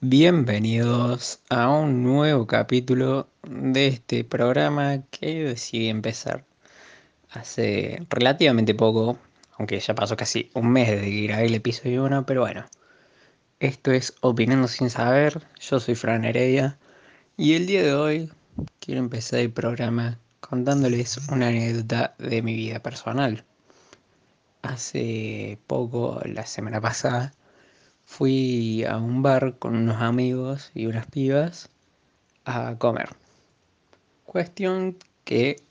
Bienvenidos a un nuevo capítulo de este programa que decidí empezar hace relativamente poco, aunque ya pasó casi un mes desde que grabé el episodio 1, pero bueno, esto es Opinando sin saber, yo soy Fran Heredia y el día de hoy quiero empezar el programa contándoles una anécdota de mi vida personal. Hace poco, la semana pasada, fui a un bar con unos amigos y unas pibas a comer. Cuestión que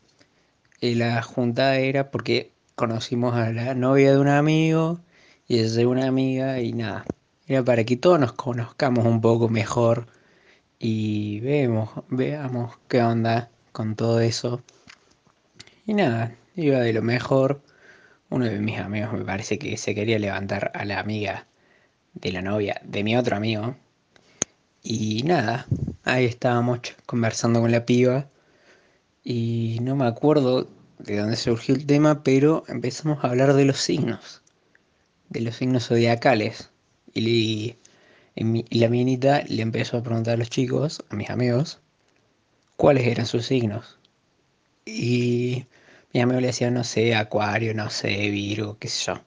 la juntada era porque conocimos a la novia de un amigo y ella de una amiga y nada. Era para que todos nos conozcamos un poco mejor y vemos, veamos qué onda con todo eso. Y nada, iba de lo mejor. Uno de mis amigos me parece que se quería levantar a la amiga de la novia de mi otro amigo. Y nada, ahí estábamos conversando con la piba. Y no me acuerdo de dónde surgió el tema, pero empezamos a hablar de los signos. De los signos zodiacales. Y, la minita le empezó a preguntar a los chicos, a mis amigos, cuáles eran sus signos. Y mi amigo le decía, no sé, Acuario, no sé, Virgo, qué sé yo.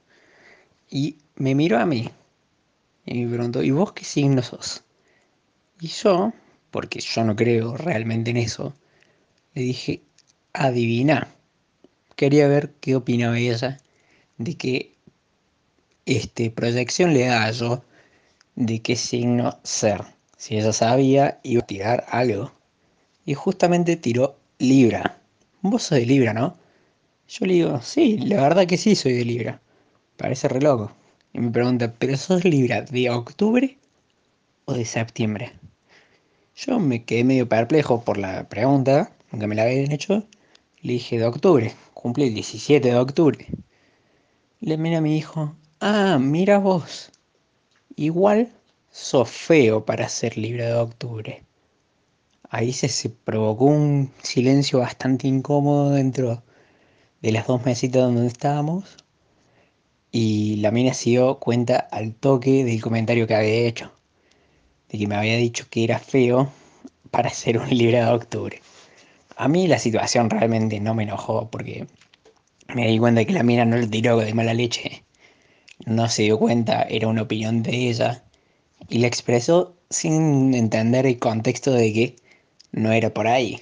Y me miró a mí y me preguntó, ¿y vos qué signo sos? Y yo, porque yo no creo realmente en eso, le dije, adivina. Quería ver qué opinaba ella de qué este, proyección le da yo de qué signo ser. Si ella sabía, iba a tirar algo. Y justamente tiró Libra. Vos sos de Libra, ¿no? Yo le digo, sí, la verdad que sí soy de Libra. Parece re loco. Y me pregunta, ¿pero sos Libra de octubre o de septiembre? Yo me quedé medio perplejo por la pregunta, aunque me la habían hecho. Le dije de octubre, cumple el 17 de octubre. Le mira a mi hijo, ah, mira vos. Igual sos feo para ser Libra de octubre. Ahí se provocó un silencio bastante incómodo dentro de las dos mesitas donde estábamos y la mina se dio cuenta al toque del comentario que había hecho. De que me había dicho que era feo para ser un libre de octubre. A mí la situación realmente no me enojó porque me di cuenta de que la mina no le tiró de mala leche. No se dio cuenta, era una opinión de ella. Y la expresó sin entender el contexto de que no era por ahí.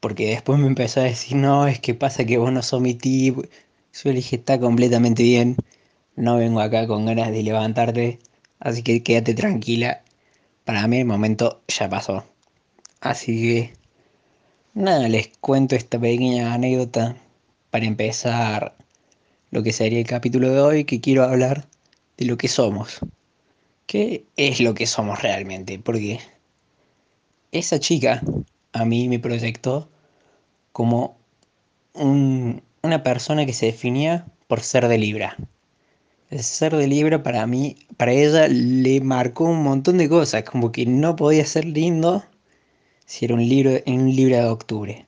Porque después me empezó a decir, no, es que pasa que vos no sos mi tipo. Yo dije, está completamente bien no vengo acá con ganas de levantarte, así que quédate tranquila. Para mí el momento ya pasó. Así que, nada, les cuento esta pequeña anécdota para empezar lo que sería el capítulo de hoy, que quiero hablar de lo que somos. ¿Qué es lo que somos realmente? Porque esa chica a mí me proyectó como una persona que se definía por ser de Libra. El ser de Libra para mí, para ella le marcó un montón de cosas, como que no podía ser lindo si era un libro en Libra de octubre.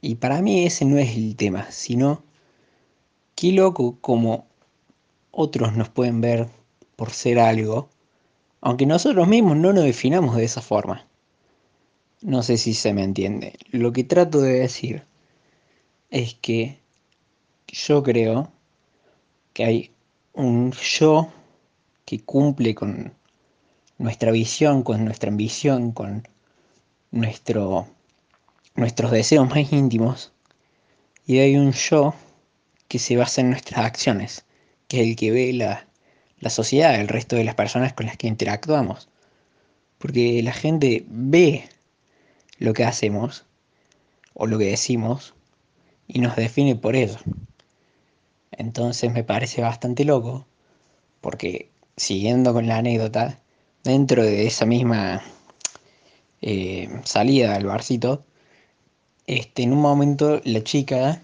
Y para mí ese no es el tema, sino qué loco como otros nos pueden ver por ser algo, aunque nosotros mismos no nos definamos de esa forma. No sé si se me entiende. Lo que trato de decir es que yo creo que hay un yo que cumple con nuestra visión, con nuestra ambición, con nuestro, nuestros deseos más íntimos. Y hay un yo que se basa en nuestras acciones, que es el que ve la, la sociedad, el resto de las personas con las que interactuamos. Porque la gente ve lo que hacemos o lo que decimos y nos define por eso. Entonces me parece bastante loco, porque siguiendo con la anécdota, dentro de esa misma eh, salida al barcito, este, en un momento la chica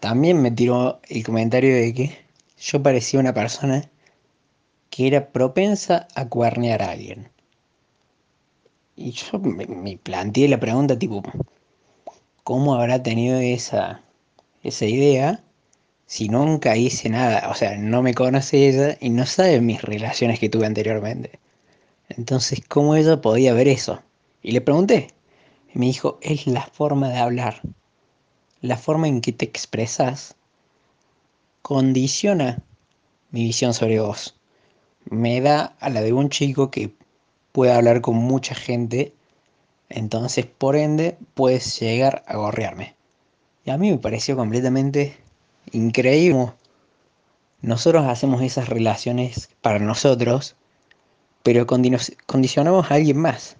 también me tiró el comentario de que yo parecía una persona que era propensa a cuernear a alguien. Y yo me, me planteé la pregunta tipo, ¿cómo habrá tenido esa, esa idea? Si nunca hice nada, o sea, no me conoce ella y no sabe mis relaciones que tuve anteriormente. Entonces, ¿cómo ella podía ver eso? Y le pregunté. Y me dijo, es la forma de hablar. La forma en que te expresas condiciona mi visión sobre vos. Me da a la de un chico que puede hablar con mucha gente, entonces por ende puedes llegar a gorrearme. Y a mí me pareció completamente increíble. Nosotros hacemos esas relaciones para nosotros, pero condicionamos a alguien más.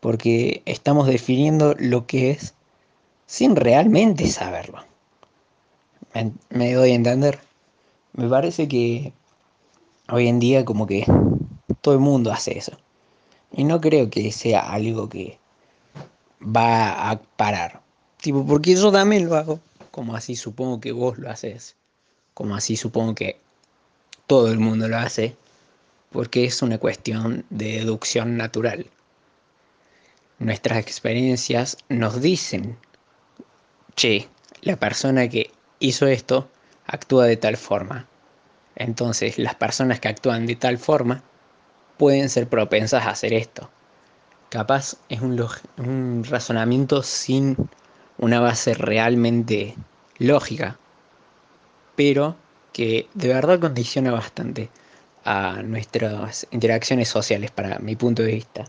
Porque estamos definiendo lo que es sin realmente saberlo. ¿Me, doy a entender? Me parece que hoy en día como que todo el mundo hace eso. Y no creo que sea algo que va a parar. Tipo, porque yo también lo hago. Como así supongo que vos lo haces. Como así supongo que todo el mundo lo hace. Porque es una cuestión de deducción natural. Nuestras experiencias nos dicen, che, la persona que hizo esto actúa de tal forma. Entonces, las personas que actúan de tal forma pueden ser propensas a hacer esto. Capaz es un, un razonamiento sin una base realmente lógica, pero que de verdad condiciona bastante a nuestras interacciones sociales para mi punto de vista.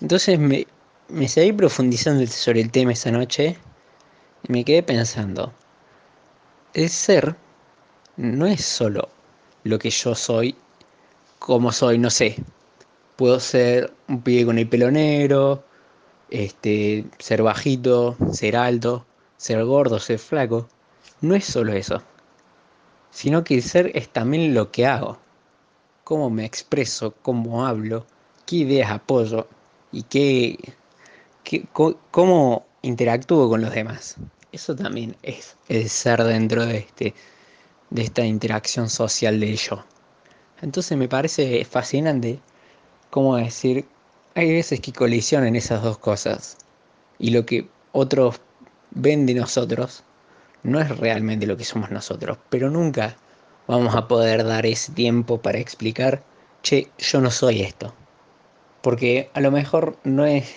Entonces me, me seguí profundizando sobre el tema esa noche y me quedé pensando, el ser no es solo lo que yo soy, como soy, no sé. Puedo ser un pibe con el pelo negro, este, ser bajito, ser alto, ser gordo, ser flaco. No es solo eso, sino que ser es también lo que hago, cómo me expreso, cómo hablo, qué ideas apoyo y qué, cómo interactúo con los demás. Eso también es el ser dentro de, este, de esta interacción social del yo. Entonces me parece fascinante cómo decir, hay veces que colisionan esas dos cosas y lo que otros ven de nosotros no es realmente lo que somos nosotros, pero nunca vamos a poder dar ese tiempo para explicar, che, yo no soy esto. Porque a lo mejor no es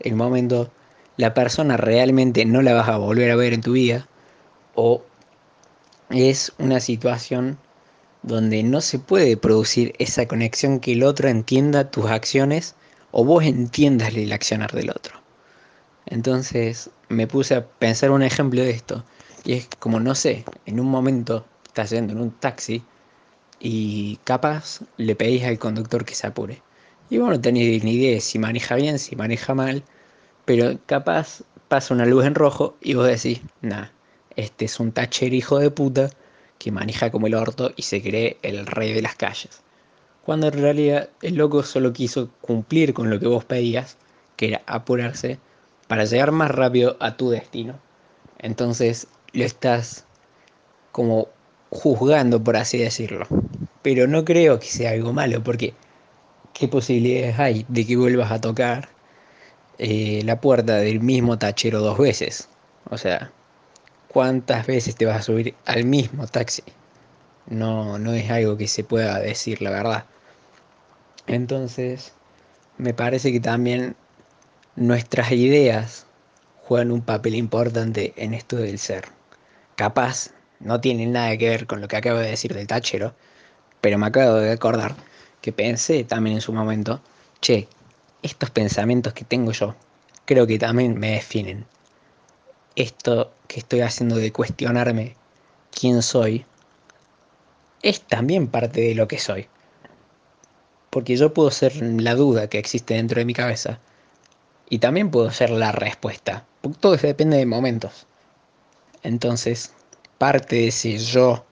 el momento, la persona realmente no la vas a volver a ver en tu vida, o es una situación donde no se puede producir esa conexión que el otro entienda tus acciones o vos entiendas el accionar del otro. Entonces me puse a pensar un ejemplo de esto. Y es como, no sé, en un momento estás yendo en un taxi y capaz le pedís al conductor que se apure. Y vos no tenés ni idea si maneja bien, si maneja mal, pero capaz pasa una luz en rojo y vos decís, nah, este es un tacher hijo de puta que maneja como el orto y se cree el rey de las calles. Cuando en realidad el loco solo quiso cumplir con lo que vos pedías, que era apurarse para llegar más rápido a tu destino. Entonces lo estás como juzgando, por así decirlo. Pero no creo que sea algo malo, porque ¿qué posibilidades hay de que vuelvas a tocar eh, la puerta del mismo tachero dos veces? O sea, ¿cuántas veces te vas a subir al mismo taxi? No, no es algo que se pueda decir, la verdad. Entonces, me parece que también nuestras ideas juegan un papel importante en esto del ser. Capaz, no tiene nada que ver con lo que acabo de decir del tachero, pero me acabo de acordar que pensé también en su momento, che, estos pensamientos que tengo yo, creo que también me definen. Esto que estoy haciendo de cuestionarme quién soy, es también parte de lo que soy. Porque yo puedo ser la duda que existe dentro de mi cabeza y también puedo ser la respuesta. Todo depende de momentos. Entonces, parte de ese yo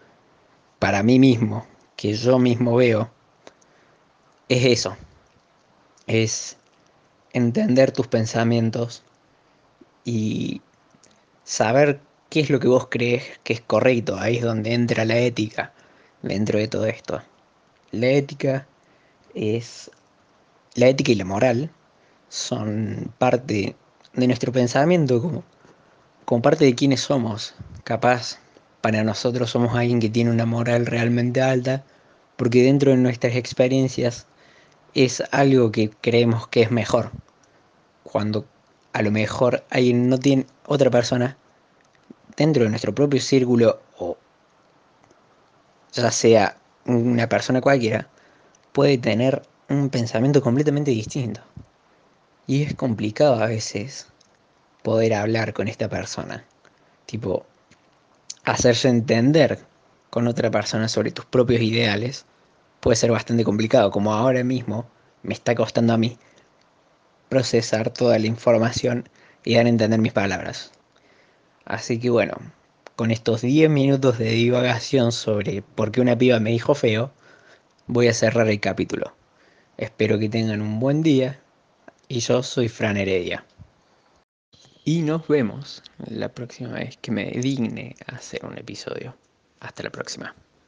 para mí mismo, que yo mismo veo, es eso. Es entender tus pensamientos y saber qué es lo que vos crees que es correcto. Ahí es donde entra la ética dentro de todo esto. La ética es la ética y la moral son parte de nuestro pensamiento como, como parte de quienes somos. Capaz para nosotros somos alguien que tiene una moral realmente alta porque dentro de nuestras experiencias es algo que creemos que es mejor. Cuando a lo mejor alguien no tiene otra persona dentro de nuestro propio círculo o ya sea una persona cualquiera, puede tener un pensamiento completamente distinto. Y es complicado a veces poder hablar con esta persona. Tipo, hacerse entender con otra persona sobre tus propios ideales puede ser bastante complicado, como ahora mismo me está costando a mí procesar toda la información y dar a entender mis palabras. Así que bueno, con estos 10 minutos de divagación sobre por qué una piba me dijo feo, voy a cerrar el capítulo. Espero que tengan un buen día y yo soy Fran Heredia. Y nos vemos la próxima vez que me digne hacer un episodio. Hasta la próxima.